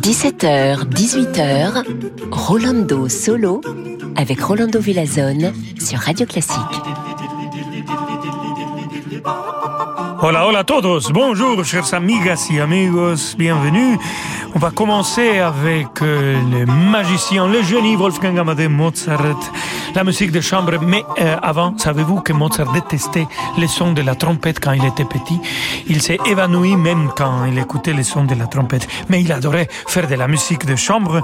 17h, 18h, Rolando Solo avec Rolando Villazone sur Radio Classique. Hola, hola todos. Bonjour, chers amigas y amigos. Bienvenue. On va commencer avec euh, le magicien, le génie Wolfgang Amadeus Mozart, la musique de chambre. Mais euh, avant, savez-vous que Mozart détestait les sons de la trompette quand il était petit? Il s'est évanoui même quand il écoutait les sons de la trompette. Mais il adorait faire de la musique de chambre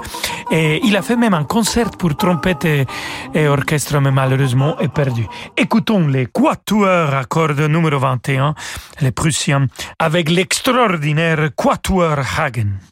et il a fait même un concert pour trompette et, et orchestre, mais malheureusement est perdu. Écoutons les quatuors à cordes numéro 21, les Prussiens, avec l'extraordinaire quatuor Hagen.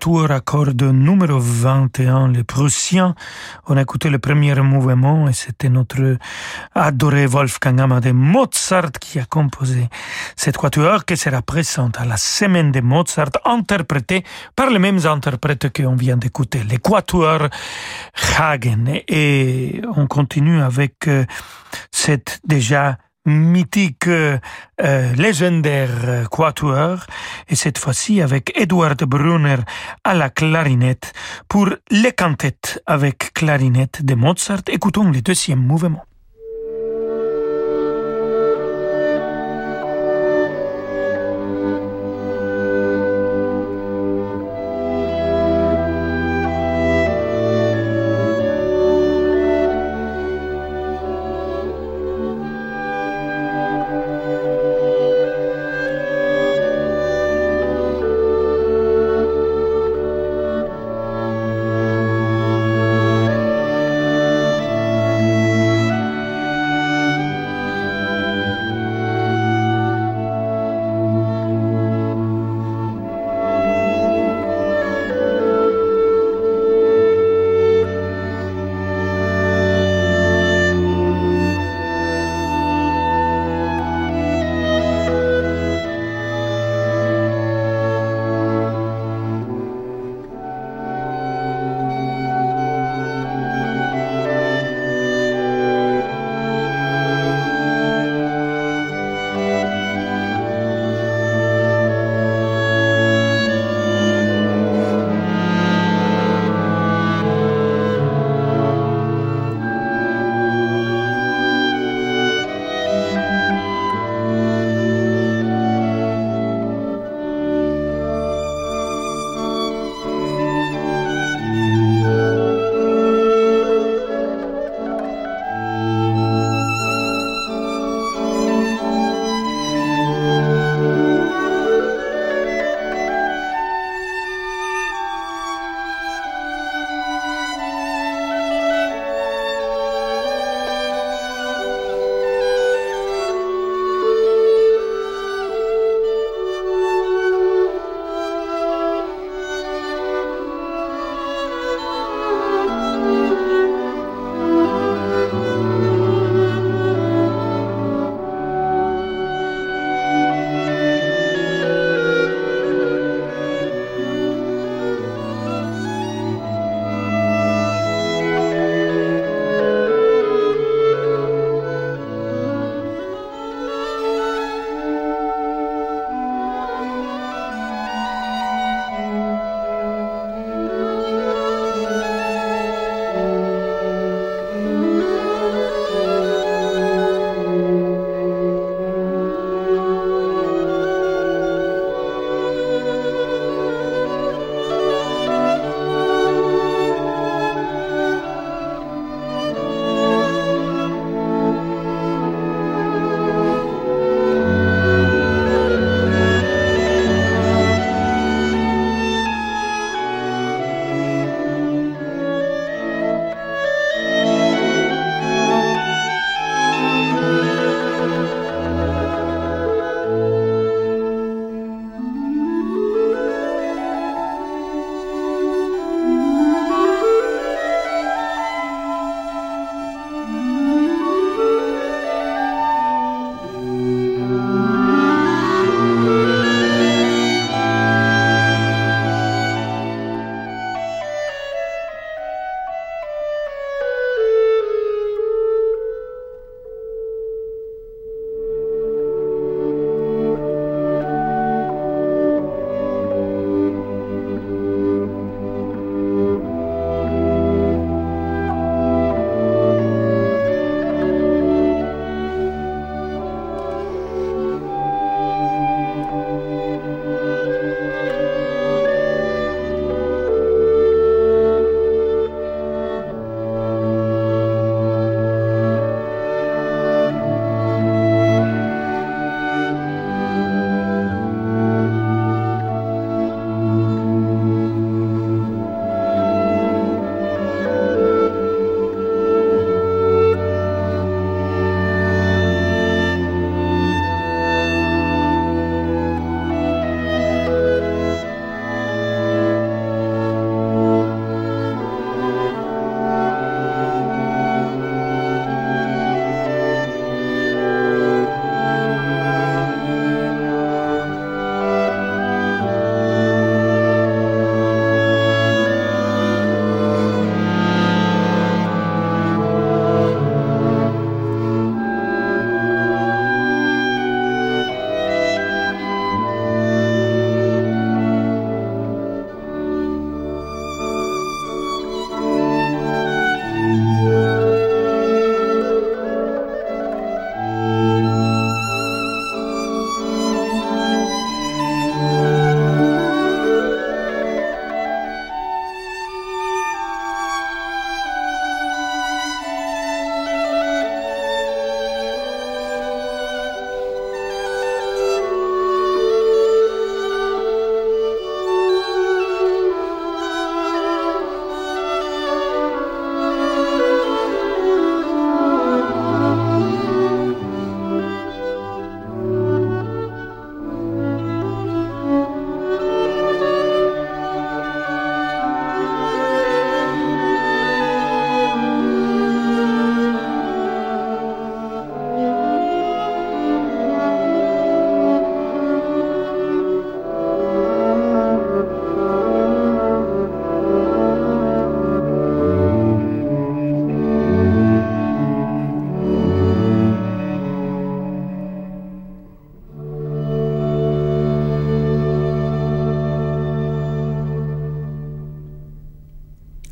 Quatuor à cordes numéro 21, les Prussiens. On a écouté le premier mouvement et c'était notre adoré Wolfgang Amadeus Mozart qui a composé cette quatuor qui sera présente à la semaine de Mozart interprétée par les mêmes interprètes qu'on vient d'écouter, les Quatuor Hagen. Et on continue avec euh, cette déjà mythique, euh, légendaire euh, quatuor, et cette fois-ci avec Edward Brunner à la clarinette pour les cantettes avec clarinette de Mozart. Écoutons le deuxième mouvement.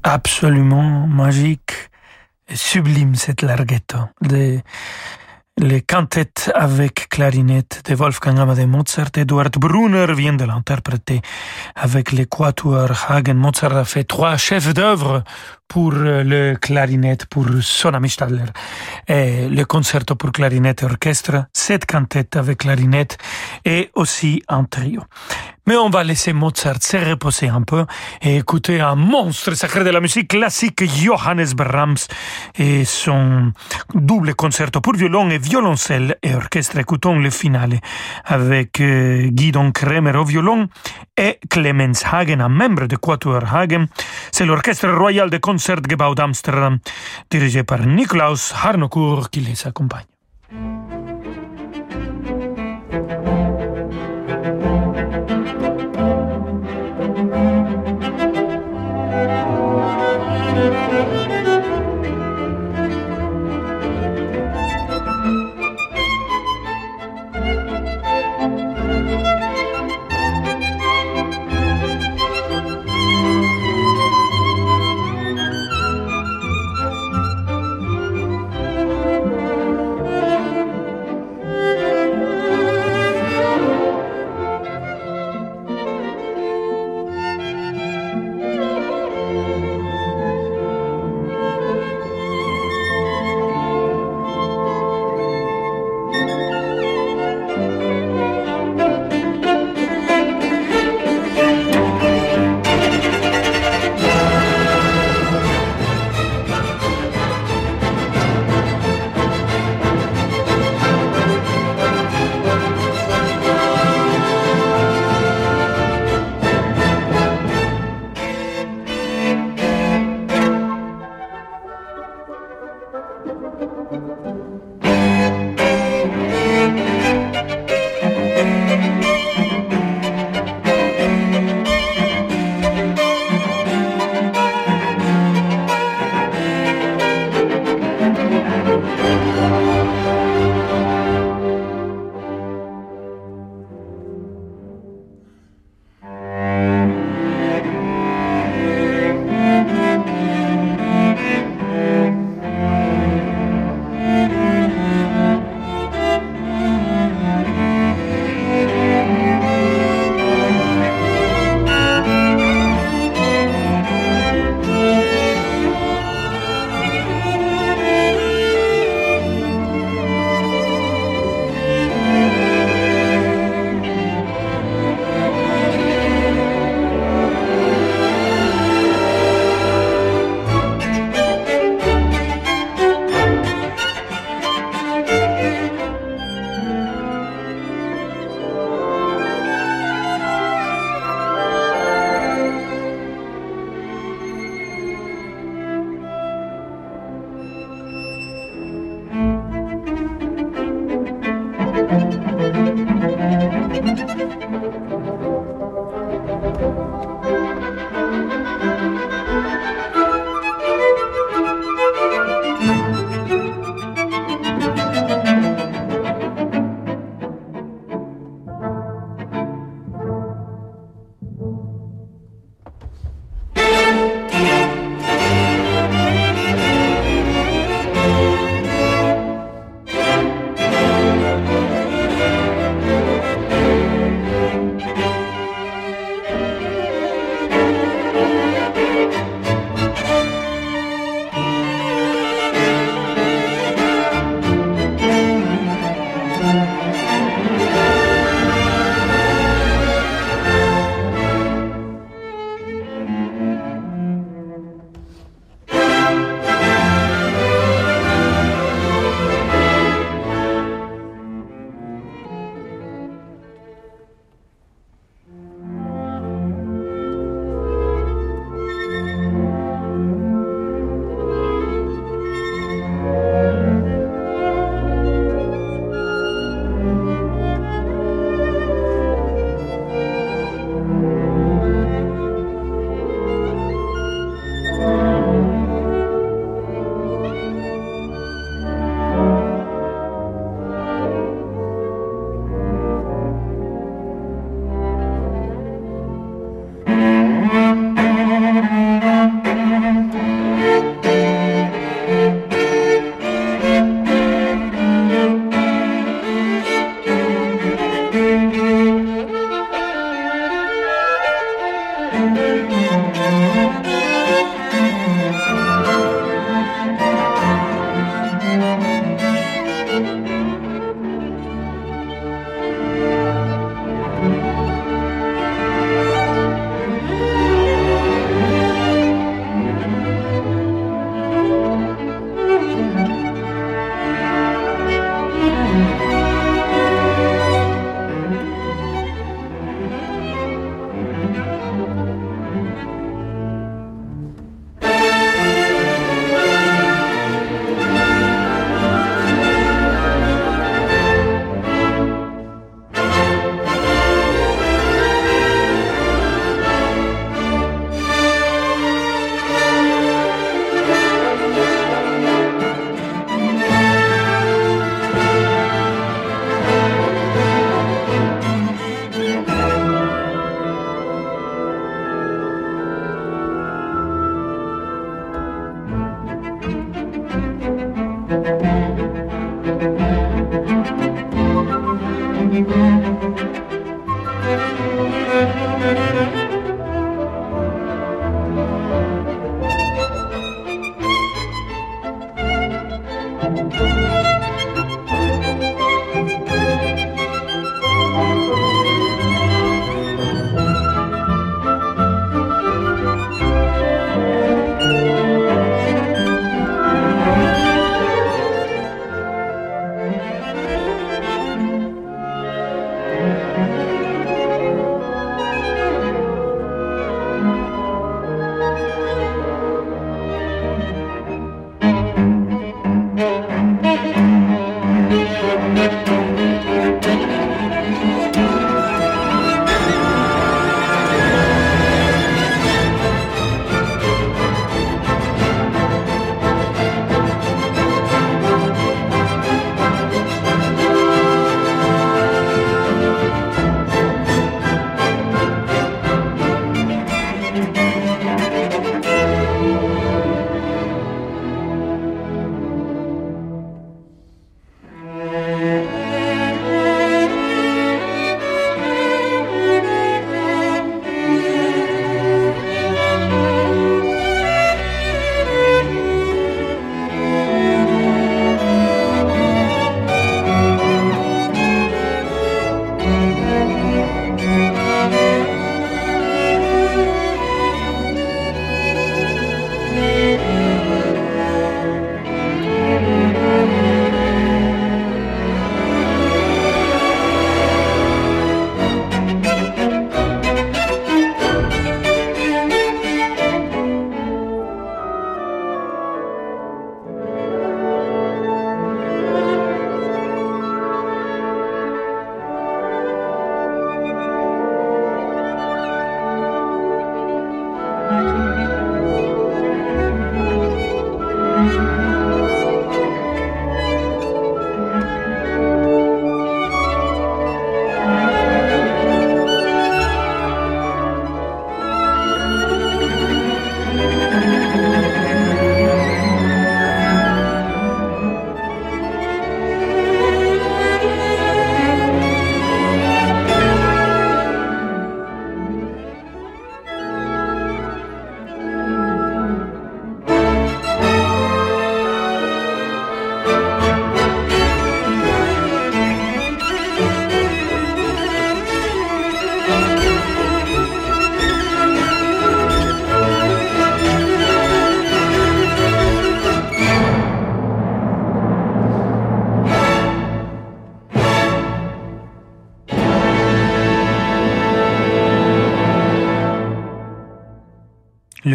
Absolument magique et sublime cette larghetto. Les cantettes avec clarinette de Wolfgang Amadeus Mozart. Eduard Brunner vient de l'interpréter avec les quatuors Hagen. Mozart a fait trois chefs d'œuvre pour le clarinette, pour son ami Stadler, et le concerto pour clarinette et orchestre, sept cantettes avec clarinette et aussi un trio. Mais on va laisser Mozart se reposer un peu et écouter un monstre sacré de la musique classique, Johannes Brahms, et son double concerto pour violon et violoncelle et orchestre. Écoutons le finale avec euh, Guidon Kremer au violon et Clemens Hagen, un membre de Quatuor Hagen. C'est l'orchestre royal de Concertgebouw d'Amsterdam, dirigé par Niklaus Harnoncourt, qui les accompagne.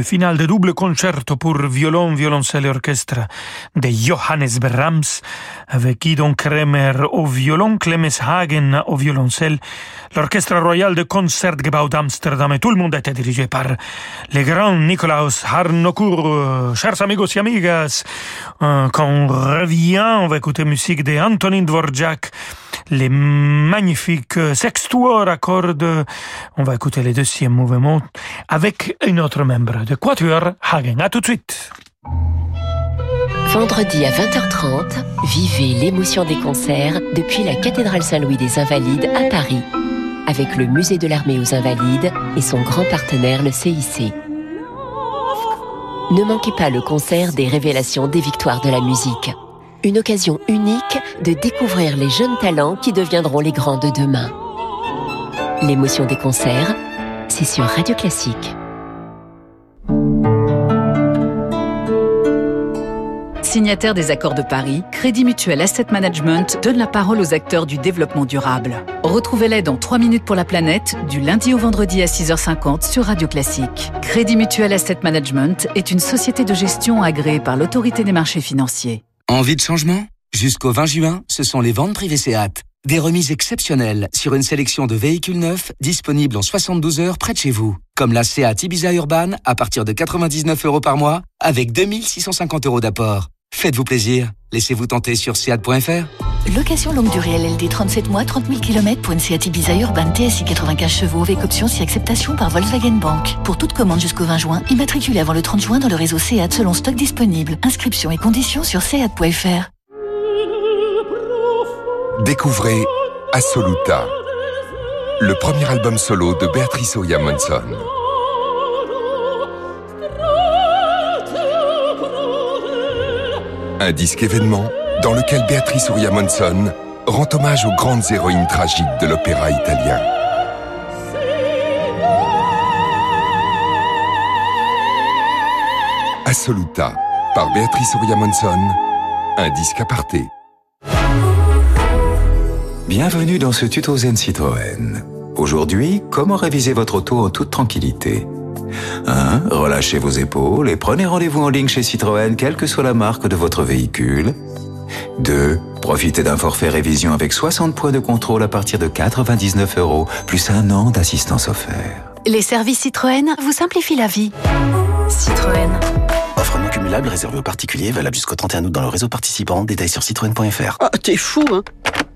Final de double concerto pour violon, violoncelle et orchestre de Johannes Brahms, avec Guidon Kremer au violon, Clemens Hagen au violoncelle, l'Orchestre Royal de Concertgebouw d'Amsterdam et tout le monde était dirigé par le grand Nikolaus Harnoncourt. Chers amigos et amigas, euh, quand on revient, on va écouter musique de Antonin Dvorak, les magnifiques sextuors à. On va écouter le deuxième mouvement avec un autre membre de Quatuor Hagen. À tout de suite. Vendredi à 20h30, vivez l'émotion des concerts depuis la cathédrale Saint-Louis des Invalides à Paris. Avec le Musée de l'Armée aux Invalides et son grand partenaire le CIC. Ne manquez pas le concert des révélations des victoires de la musique. Une occasion unique de découvrir les jeunes talents qui deviendront les grands de demain. L'émotion des concerts, c'est sur Radio Classique. Signataire des accords de Paris, Crédit Mutuel Asset Management donne la parole aux acteurs du développement durable. Retrouvez-les dans 3 minutes pour la planète, du lundi au vendredi à 6h50 sur Radio Classique. Crédit Mutuel Asset Management est une société de gestion agréée par l'autorité des marchés financiers. Envie de changement? Jusqu'au 20 juin, ce sont les ventes privées SEAT. Des remises exceptionnelles sur une sélection de véhicules neufs disponibles en 72 heures près de chez vous. Comme la SEAT Ibiza Urban à partir de 99 euros par mois avec 2650 euros d'apport. Faites-vous plaisir. Laissez-vous tenter sur seat.fr. Location longue durée LLD 37 mois, 30 000 km pour une Seat Ibiza Urban TSI 95 chevaux avec option si acceptation par Volkswagen Bank. Pour toute commande jusqu'au 20 juin, immatriculez avant le 30 juin dans le réseau Seat selon stock disponible. Inscription et conditions sur seat.fr. Découvrez Assoluta, le premier album solo de Beatrice Oya Monson. Un disque événement dans lequel Béatrice Ouria Monson rend hommage aux grandes héroïnes tragiques de l'opéra italien. Assoluta par Béatrice Ouria Monson, un disque aparté. Bienvenue dans ce tuto Zen Citroën. Aujourd'hui, comment réviser votre auto en toute tranquillité? 1. Relâchez vos épaules et prenez rendez-vous en ligne chez Citroën, quelle que soit la marque de votre véhicule. 2. Profitez d'un forfait révision avec 60 points de contrôle à partir de 99 euros, plus un an d'assistance offert. Les services Citroën vous simplifient la vie. Citroën. Offre non cumulable réservée aux particuliers, valable jusqu'au 31 août dans le réseau participant. Détails sur citroën.fr. Ah, t'es fou, hein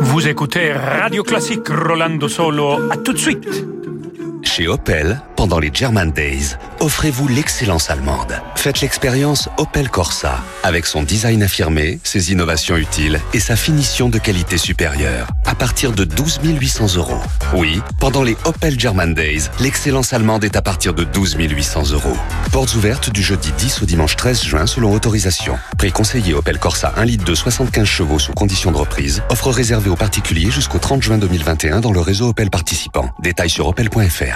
Vous écoutez Radio Classique Rolando Solo. À tout de suite. Chez Opel, pendant les German Days, offrez-vous l'excellence allemande. Faites l'expérience Opel Corsa, avec son design affirmé, ses innovations utiles et sa finition de qualité supérieure, à partir de 12 800 euros. Oui, pendant les Opel German Days, l'excellence allemande est à partir de 12 800 euros. Portes ouvertes du jeudi 10 au dimanche 13 juin selon autorisation. Prix conseillé Opel Corsa 1 litre de 75 chevaux sous condition de reprise. Offre réservée aux particuliers jusqu'au 30 juin 2021 dans le réseau Opel participant. Détails sur opel.fr.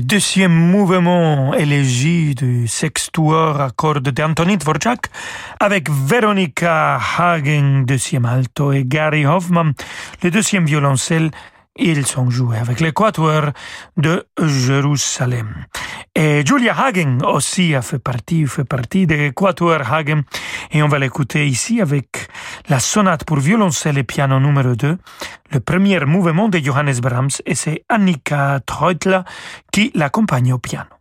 Deuxième mouvement élégie du sextuor à cordes d'Antonin Dvorak avec Veronica Hagen, deuxième alto, et Gary Hoffman, le deuxième violoncelle. Ils sont joués avec l'équateur de Jérusalem. Et Julia Hagen aussi a fait partie, fait partie de l'équateur Hagen. Et on va l'écouter ici avec la sonate pour violoncelle et piano numéro 2, le premier mouvement de Johannes Brahms, et c'est Annika Treutler qui l'accompagne au piano.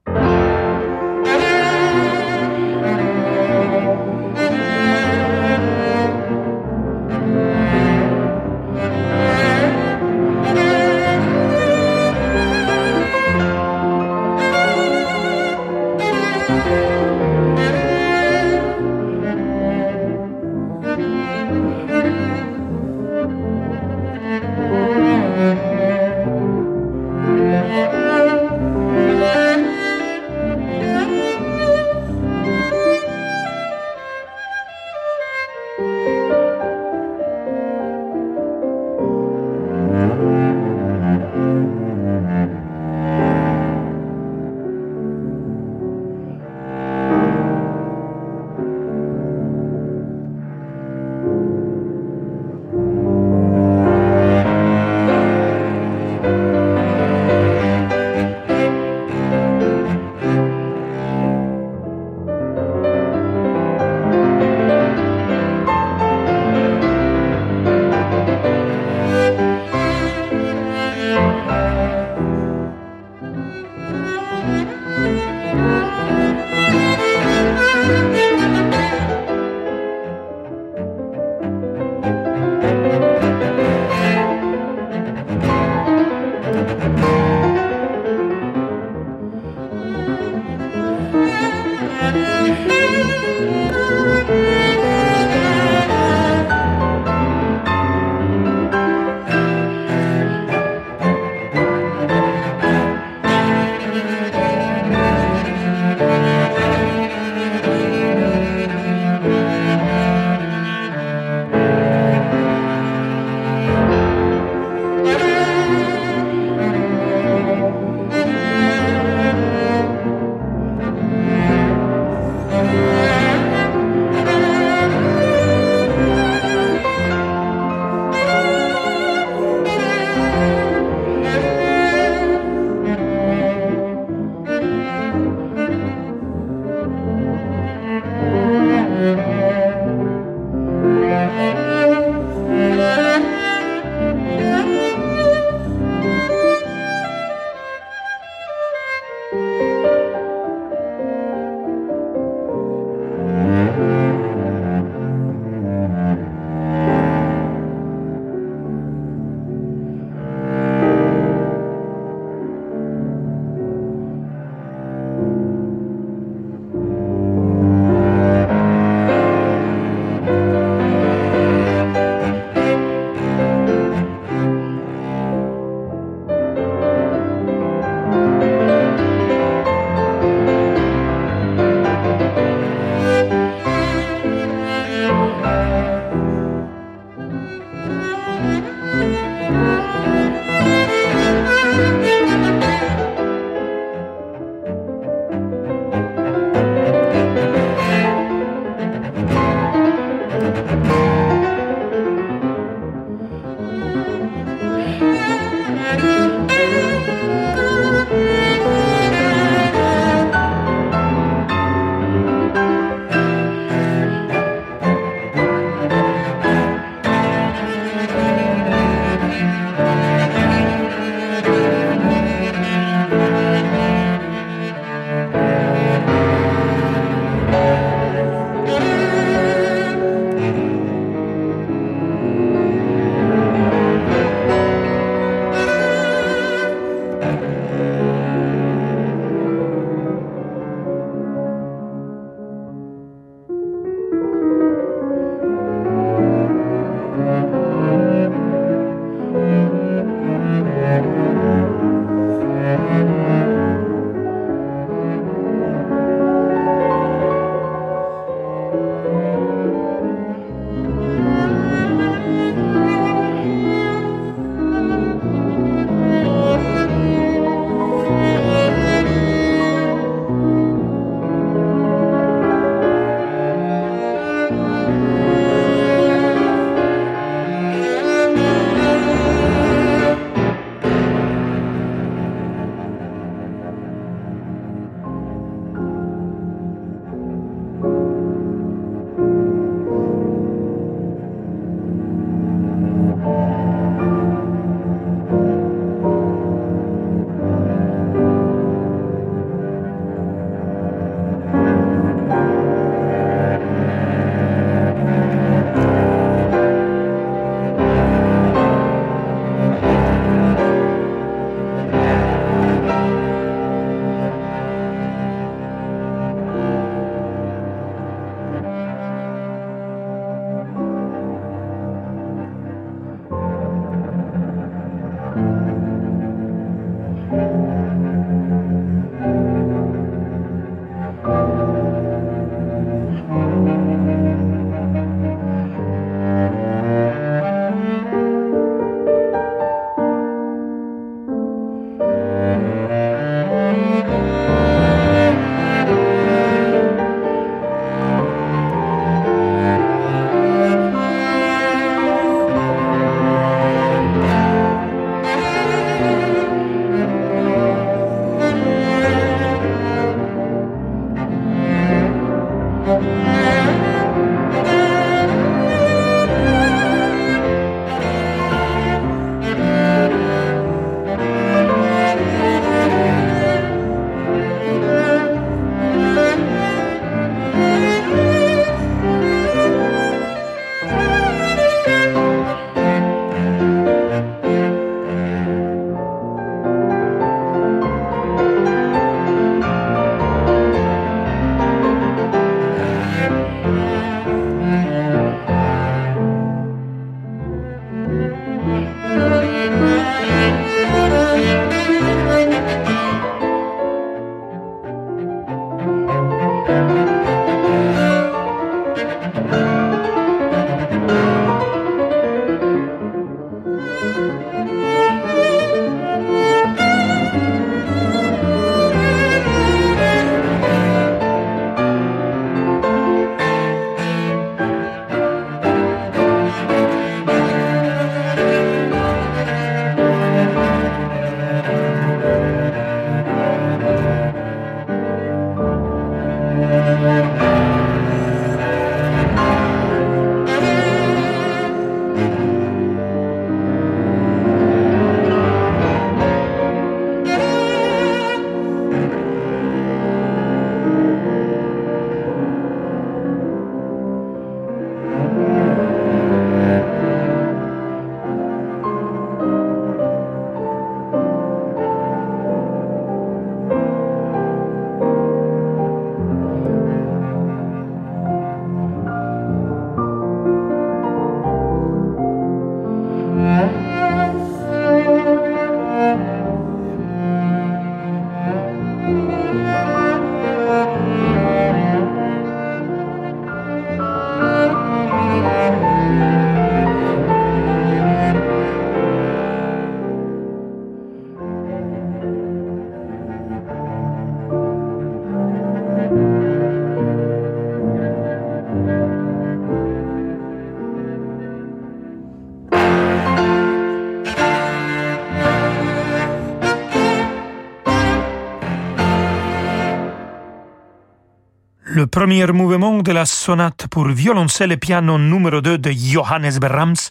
Le premier mouvement de la sonate pour violoncelle et piano numéro 2 de Johannes Brahms,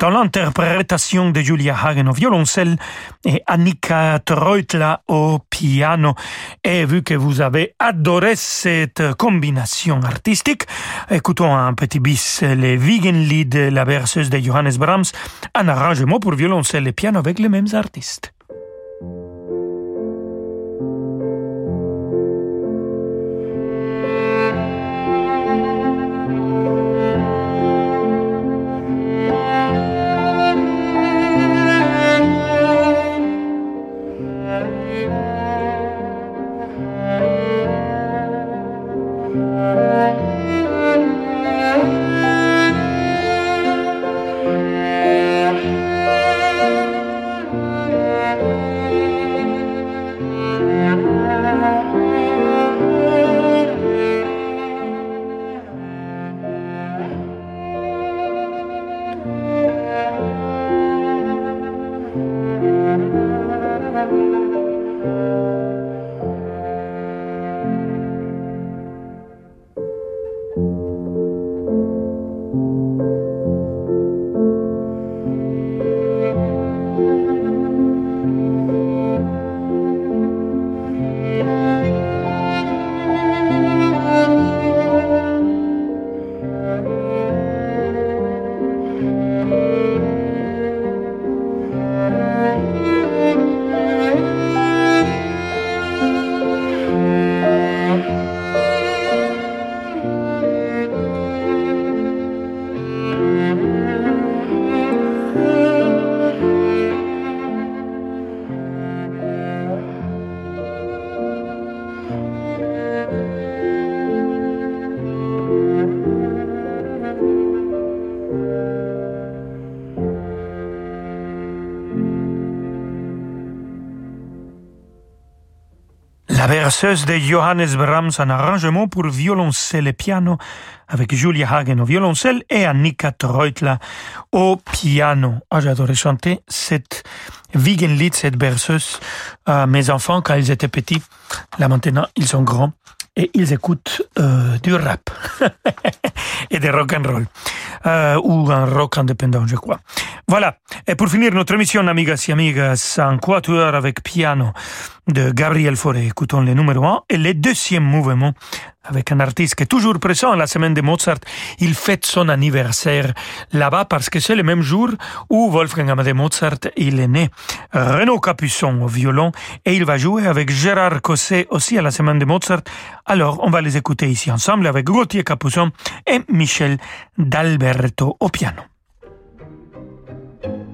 dans l'interprétation de Julia Hagen au violoncelle et Annika Treutler au piano. Et vu que vous avez adoré cette combinaison artistique, écoutons un petit bis les Wiegenlied, la berceuse de Johannes Brahms, un arrangement pour violoncelle et piano avec les mêmes artistes. La berceuse de Johannes Brahms, un arrangement pour violoncelle et piano avec Julia Hagen au violoncelle et Annika Treutler au piano. Ah, j'adorais chanter cette Wiegenlied, cette berceuse, à mes enfants quand ils étaient petits. Là maintenant, ils sont grands et ils écoutent euh, du rap et des rock and roll euh, ou un rock indépendant, je crois. Voilà. Et pour finir notre émission, amigas et amigas, un quatuor avec piano de Gabriel Fauré. Écoutons le numéro 1 et le deuxième mouvement avec un artiste qui est toujours présent à la semaine de Mozart. Il fête son anniversaire là-bas parce que c'est le même jour où Wolfgang Amadeus Mozart il est né. Renaud Capuçon au violon et il va jouer avec Gérard Cosset aussi à la semaine de Mozart. Alors on va les écouter ici ensemble avec Gauthier Capuçon et Michel D'Alberto au piano. thank you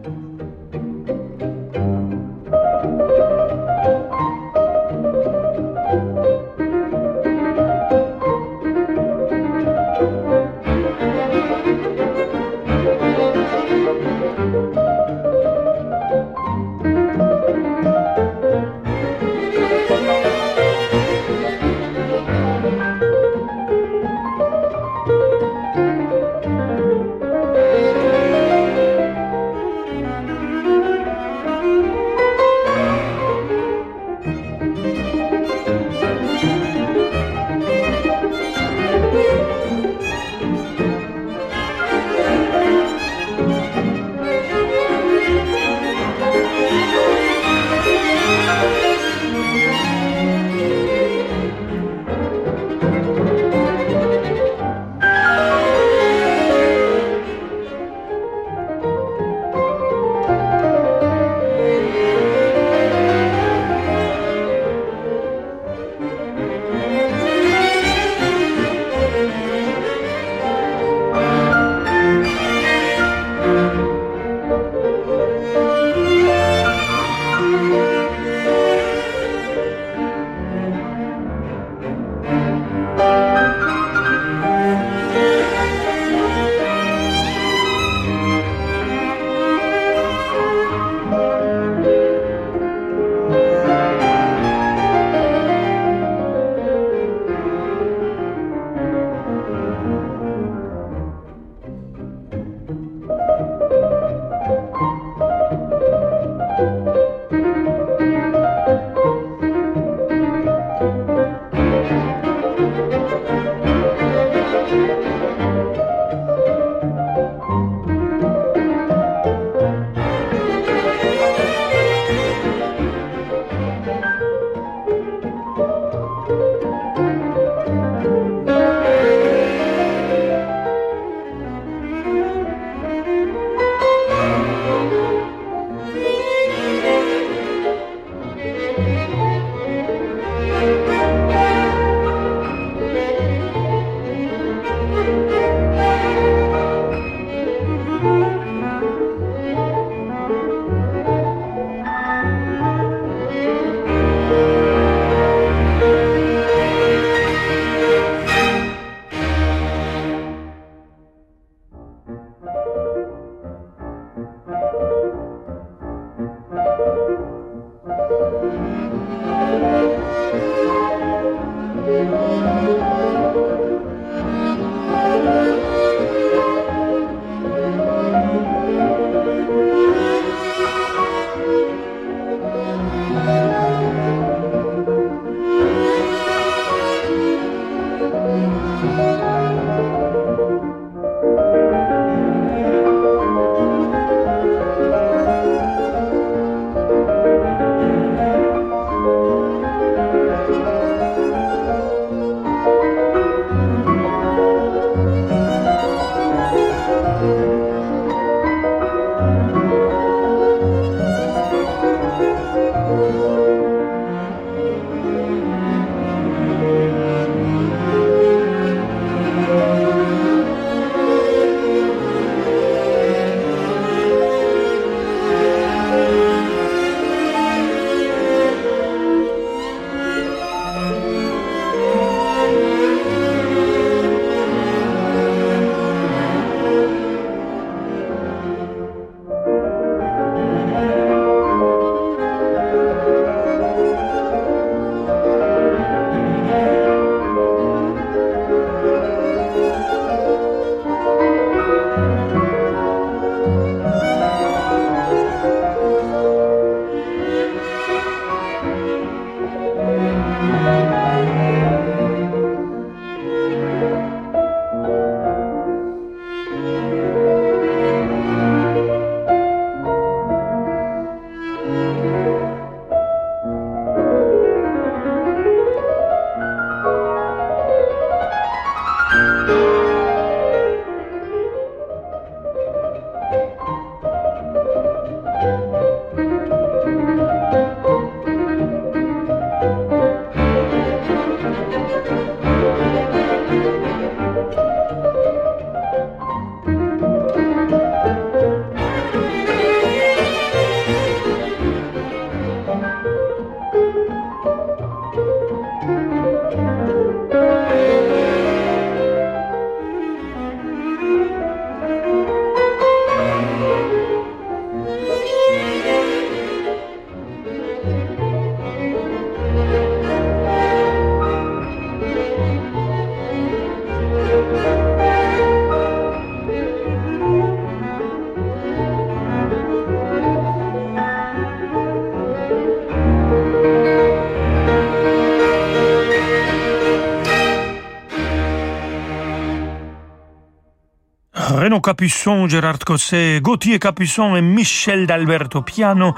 Capuçon, Gérard Cosset, Gauthier Capuçon et Michel d'Alberto Piano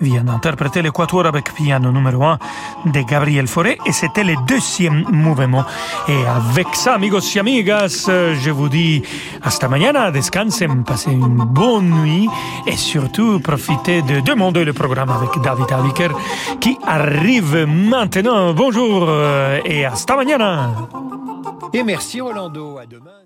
viennent d'interpréter le quatuor avec piano numéro 1 de Gabriel Fauré et c'était le deuxième mouvement. Et avec ça, amigos et amigas, je vous dis hasta mañana, descansen, passez une bonne nuit et surtout profitez de demander le programme avec David Aviker qui arrive maintenant. Bonjour et hasta mañana. Et merci Rolando, à demain.